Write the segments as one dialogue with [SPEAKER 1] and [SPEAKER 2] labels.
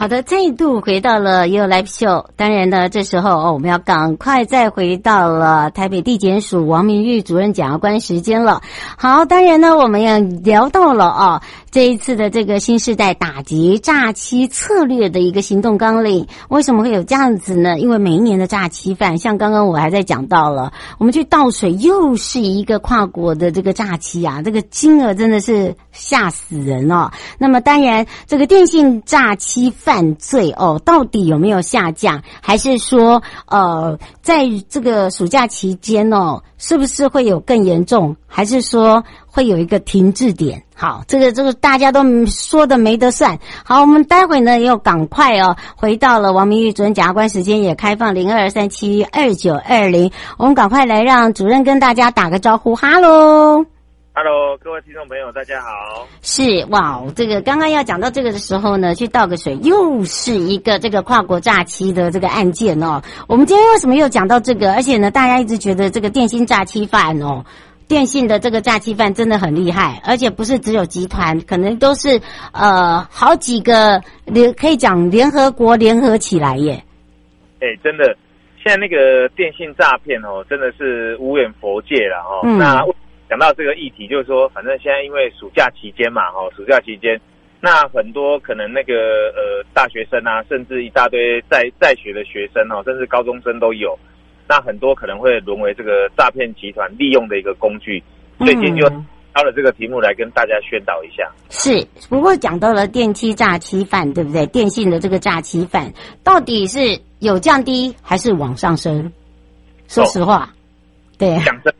[SPEAKER 1] 好的，再度回到了 You Live Show。当然呢，这时候哦，我们要赶快再回到了台北地检署王明玉主任检察官时间了。好，当然呢，我们要聊到了啊，这一次的这个新时代打击诈欺策略的一个行动纲领，为什么会有这样子呢？因为每一年的诈欺犯，像刚刚我还在讲到了，我们去倒水又是一个跨国的这个诈欺啊，这个金额真的是吓死人哦。那么当然，这个电信诈欺犯。犯罪哦，到底有没有下降？还是说，呃，在这个暑假期间哦，是不是会有更严重？还是说会有一个停滞点？好，这个这个大家都说的没得算。好，我们待会呢又赶快哦，回到了王明玉主任检察官时间也开放零二三七二九二零，我们赶快来让主任跟大家打个招呼，哈喽。
[SPEAKER 2] Hello，各位听众朋友，大家好。
[SPEAKER 1] 是哇，这个刚刚要讲到这个的时候呢，去倒个水，又是一个这个跨国诈欺的这个案件哦。我们今天为什么又讲到这个？而且呢，大家一直觉得这个电信诈欺犯哦，电信的这个诈欺犯真的很厉害，而且不是只有集团，可能都是呃好几个联可以讲联合国联合起来耶。
[SPEAKER 2] 哎，真的，现在那个电信诈骗哦，真的是无远佛界了哦。嗯、那。讲到这个议题，就是说，反正现在因为暑假期间嘛，哈，暑假期间，那很多可能那个呃大学生啊，甚至一大堆在在学的学生哦，甚至高中生都有，那很多可能会沦为这个诈骗集团利用的一个工具。最近就挑了这个题目来跟大家宣导一下。
[SPEAKER 1] 是，不过讲到了电梯诈欺犯，对不对？电信的这个诈欺犯到底是有降低还是往上升？说实话，哦、对，
[SPEAKER 2] 讲真，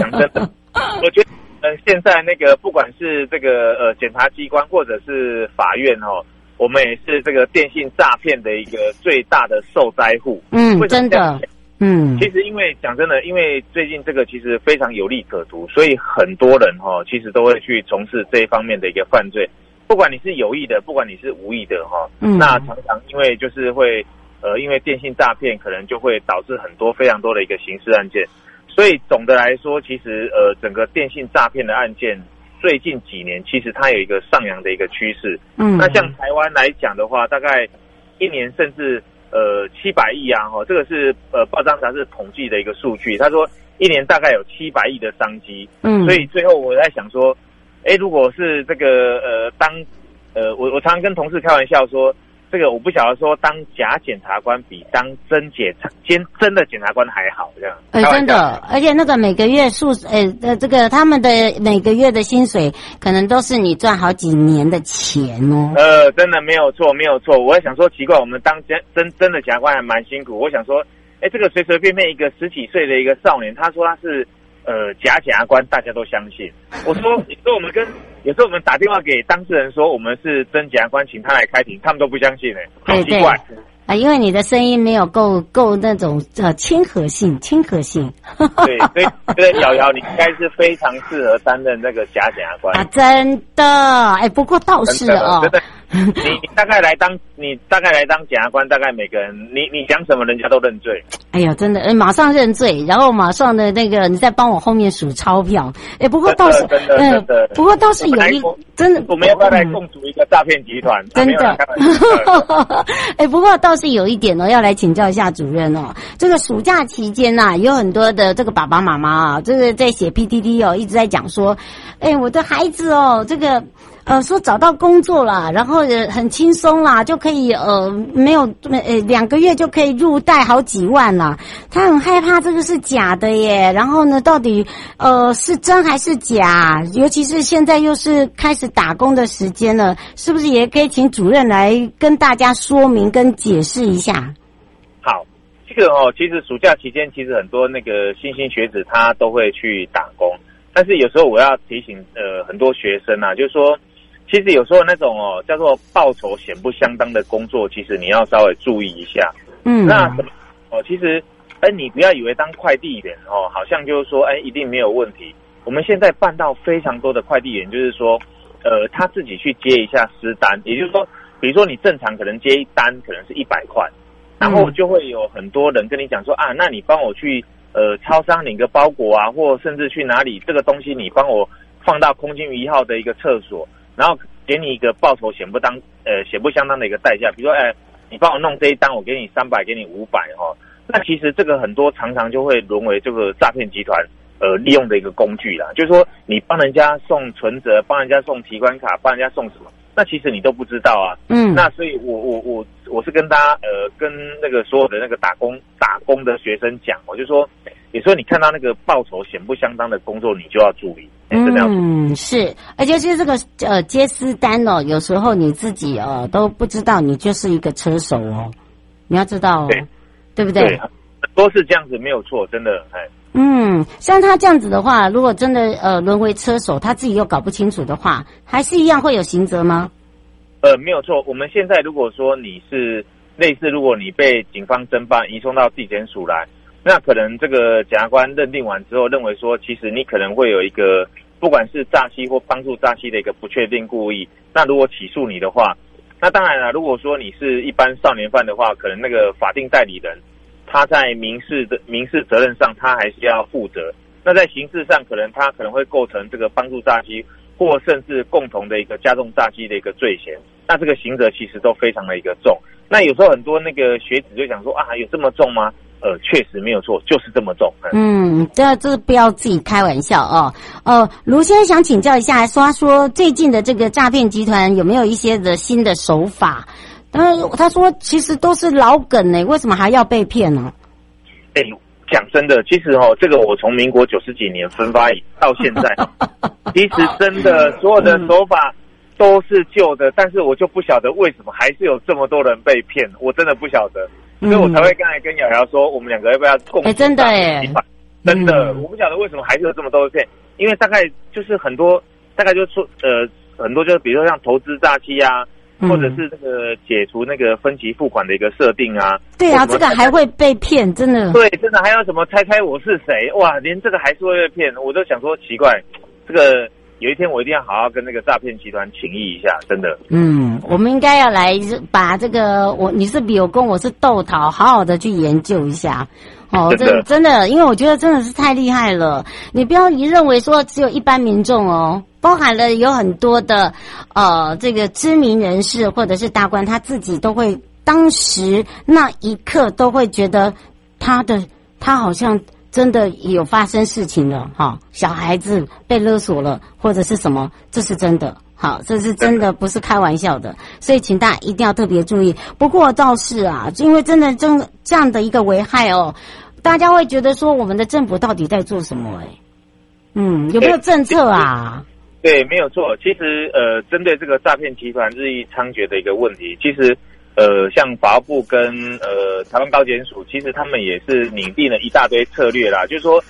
[SPEAKER 2] 讲真的。我觉得，呃，现在那个不管是这个呃检察机关或者是法院哦，我们也是这个电信诈骗的一个最大的受灾户。
[SPEAKER 1] 嗯，真的，嗯，
[SPEAKER 2] 其实因为讲真的，因为最近这个其实非常有利可图，所以很多人哈、哦，其实都会去从事这一方面的一个犯罪。不管你是有意的，不管你是无意的哈、哦，嗯，那常常因为就是会呃，因为电信诈骗，可能就会导致很多非常多的一个刑事案件。所以总的来说，其实呃，整个电信诈骗的案件最近几年，其实它有一个上扬的一个趋势。嗯，那像台湾来讲的话，大概一年甚至呃七百亿啊，哈，这个是呃报章杂志统计的一个数据。他说一年大概有七百亿的商机。嗯，所以最后我在想说，哎，如果是这个呃当呃我我常常跟同事开玩笑说。这个我不晓得说，当假检察官比当真检察兼真的检察官还好这样。哎，
[SPEAKER 1] 真的，而且那个每个月数，呃呃，这个他们的每个月的薪水，可能都是你赚好几年的钱哦。
[SPEAKER 2] 呃，真的没有错，没有错。我也想说，奇怪，我们当真真真的检察官还蛮辛苦。我想说，哎，这个随随便便一个十几岁的一个少年，他说他是。呃，假检察官大家都相信。我说，你说我们跟有时候我们打电话给当事人说我们是真检察官，请他来开庭，他们都不相信呢、欸，好奇怪。
[SPEAKER 1] 啊，因为你的声音没有够够那种呃亲和性，亲和性。
[SPEAKER 2] 对，所以觉得瑶瑶你应该是非常适合担任那个假检察官啊，
[SPEAKER 1] 真的。哎，不过倒是哦。
[SPEAKER 2] 你你大概来当你大概来当检察官，大概每个人你你讲什么，人家都认罪。
[SPEAKER 1] 哎呀，真的，哎，马上认罪，然后马上的那个，你再帮我后面数钞票。哎，不过倒是，嗯，不过倒是有一真的，
[SPEAKER 2] 我们要不要来共组一个诈骗集团？
[SPEAKER 1] 真的，哎，不过倒是有一点呢，要来请教一下主任哦。这个暑假期间呐，有很多的这个爸爸妈妈啊，这个在写 PTT 哦，一直在讲说，哎，我的孩子哦，这个。呃说找到工作了，然后很轻松啦，就可以呃没有呃两个月就可以入袋好几万了。他很害怕这个是假的耶。然后呢，到底呃是真还是假？尤其是现在又是开始打工的时间了，是不是也可以请主任来跟大家说明跟解释一下？
[SPEAKER 2] 好。这个哦，其实暑假期间，其实很多那个新兴学子他都会去打工，但是有时候我要提醒呃很多学生啊，就是说，其实有时候那种哦叫做报酬显不相当的工作，其实你要稍微注意一下。嗯，那什么哦，其实哎，你不要以为当快递员哦，好像就是说哎一定没有问题。我们现在办到非常多的快递员，就是说呃他自己去接一下私单，也就是说，比如说你正常可能接一单可能是一百块。然后就会有很多人跟你讲说啊，那你帮我去呃超商领个包裹啊，或甚至去哪里这个东西你帮我放到空军一号的一个厕所，然后给你一个报酬显不当呃显不相当的一个代价，比如说哎你帮我弄这一单，我给你三百，给你五百哈，那其实这个很多常常就会沦为这个诈骗集团呃利用的一个工具啦，就是说你帮人家送存折，帮人家送提款卡，帮人家送什么。那其实你都不知道啊，嗯，那所以我我我我是跟大家呃跟那个所有的那个打工打工的学生讲，我就说，有时候你看到那个报酬显不相当的工作，你就要注意，真的要注意。
[SPEAKER 1] 嗯，是，而且其实这个呃接私单哦，有时候你自己呃都不知道，你就是一个车手哦，你要知道哦，对，对不对？对，
[SPEAKER 2] 都是这样子，没有错，真的，哎。
[SPEAKER 1] 嗯，像他这样子的话，如果真的呃沦为车手，他自己又搞不清楚的话，还是一样会有刑责吗？
[SPEAKER 2] 呃，没有错。我们现在如果说你是类似，如果你被警方侦办移送到地检署来，那可能这个检察官认定完之后，认为说其实你可能会有一个不管是诈欺或帮助诈欺的一个不确定故意。那如果起诉你的话，那当然了，如果说你是一般少年犯的话，可能那个法定代理人。他在民事的民事责任上，他还是要负责。那在刑事上，可能他可能会构成这个帮助诈欺，或甚至共同的一个加重诈欺的一个罪嫌。那这个刑责其实都非常的一个重。那有时候很多那个学子就想说啊，有这么重吗？呃，确实没有错，就是这么重。
[SPEAKER 1] 嗯，这这不要自己开玩笑哦。呃，卢先生想请教一下，说他说最近的这个诈骗集团有没有一些的新的手法？他他说其实都是老梗呢，为什么还要被骗呢？
[SPEAKER 2] 哎，讲真的，其实哦，这个我从民国九十几年分发到现在，其实真的所有的手法都是旧的，但是我就不晓得为什么还是有这么多人被骗，我真的不晓得，所以我才会刚才跟瑶瑶说，我们两个要不要共？
[SPEAKER 1] 哎，真的哎，
[SPEAKER 2] 真的，我不晓得为什么还是有这么多被骗，因为大概就是很多，大概就是说呃，很多就是比如说像投资诈欺啊。或者是这个解除那个分期付款的一个设定啊，
[SPEAKER 1] 对啊，这个还会被骗，真的。
[SPEAKER 2] 对，真的还有什么猜猜我是谁？哇，连这个还是会被骗，我都想说奇怪，这个有一天我一定要好好跟那个诈骗集团请益一下，真的。
[SPEAKER 1] 嗯，我们应该要来把这个我你是柳工，我是豆桃，好好的去研究一下。哦，真的真的，因为我觉得真的是太厉害了。你不要一认为说只有一般民众哦，包含了有很多的呃这个知名人士或者是大官，他自己都会当时那一刻都会觉得他的他好像真的有发生事情了哈、小孩子被勒索了或者是什么，这是真的。好，这是真的，不是开玩笑的，所以请大家一定要特别注意。不过倒是啊，因为真的真这样的一个危害哦，大家会觉得说，我们的政府到底在做什么？哎，嗯，有没有政策啊？
[SPEAKER 2] 对，没有错。其实呃，针对这个诈骗集团日益猖獗的一个问题，其实呃，像法务部跟呃台湾高检署，其实他们也是拟定了一大堆策略啦，就是说。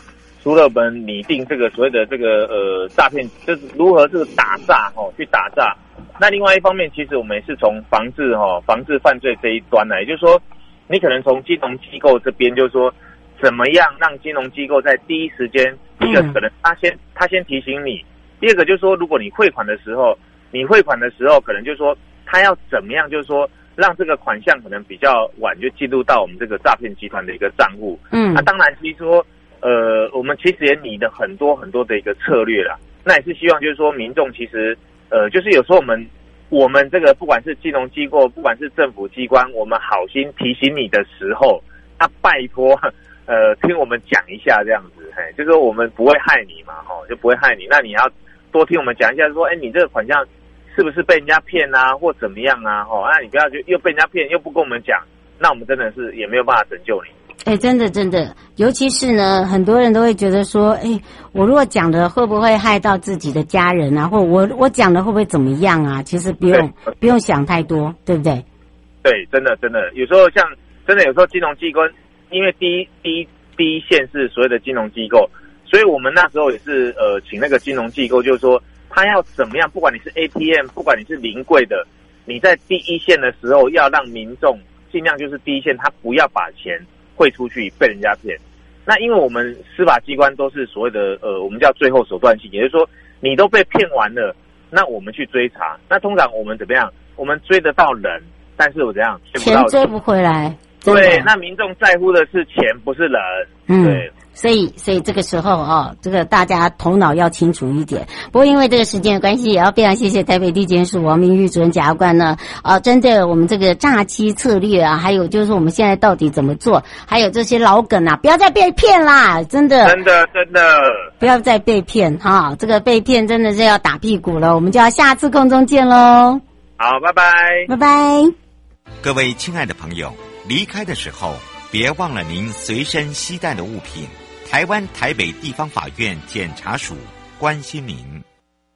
[SPEAKER 2] 除了我们拟定这个所谓的这个呃诈骗，就是如何这个打诈哦，去打诈。那另外一方面，其实我们也是从防治哈防治犯罪这一端呢，也就是说，你可能从金融机构这边，就是说，怎么样让金融机构在第一时间，一个可能他先他先提醒你，第二个就是说，如果你汇款的时候，你汇款的时候，可能就是说他要怎么样，就是说让这个款项可能比较晚就进入到我们这个诈骗集团的一个账户。嗯，那当然，其实说。呃，我们其实也拟的很多很多的一个策略啦，那也是希望就是说民众其实，呃，就是有时候我们我们这个不管是金融机构，不管是政府机关，我们好心提醒你的时候，那拜托，呃，听我们讲一下这样子，嘿，就是说我们不会害你嘛，吼，就不会害你，那你要多听我们讲一下，说，哎，你这个款项是不是被人家骗啊，或怎么样啊？哦，那你不要就又被人家骗，又不跟我们讲，那我们真的是也没有办法拯救你。
[SPEAKER 1] 哎，真的真的，尤其是呢，很多人都会觉得说，哎，我如果讲的会不会害到自己的家人啊？或我我讲的会不会怎么样啊？其实不用不用想太多，对不对？
[SPEAKER 2] 对，真的真的，有时候像真的有时候金融机构，因为第一第一第一线是所谓的金融机构，所以我们那时候也是呃，请那个金融机构，就是说他要怎么样，不管你是 ATM，不管你是临柜的，你在第一线的时候要让民众尽量就是第一线，他不要把钱汇出去被人家骗。那因为我们司法机关都是所谓的呃，我们叫最后手段性，也就是说你都被骗完了，那我们去追查，那通常我们怎么样？我们追得到人。但是我怎样
[SPEAKER 1] 钱追不回来，
[SPEAKER 2] 对，那民众在乎的是钱，不是人。嗯，对，
[SPEAKER 1] 所以所以这个时候哦，这个大家头脑要清楚一点。不过因为这个时间的关系，也要非常谢谢台北地检署王明玉主任检察官呢。啊，针对我们这个诈欺策略啊，还有就是我们现在到底怎么做，还有这些老梗啊，不要再被骗啦！真的，
[SPEAKER 2] 真的，真的，
[SPEAKER 1] 不要再被骗哈！这个被骗真的是要打屁股了。我们就要下次空中见喽。
[SPEAKER 2] 好，拜拜，
[SPEAKER 1] 拜拜。
[SPEAKER 3] 各位亲爱的朋友，离开的时候别忘了您随身携带的物品。台湾台北地方法院检察署关心您。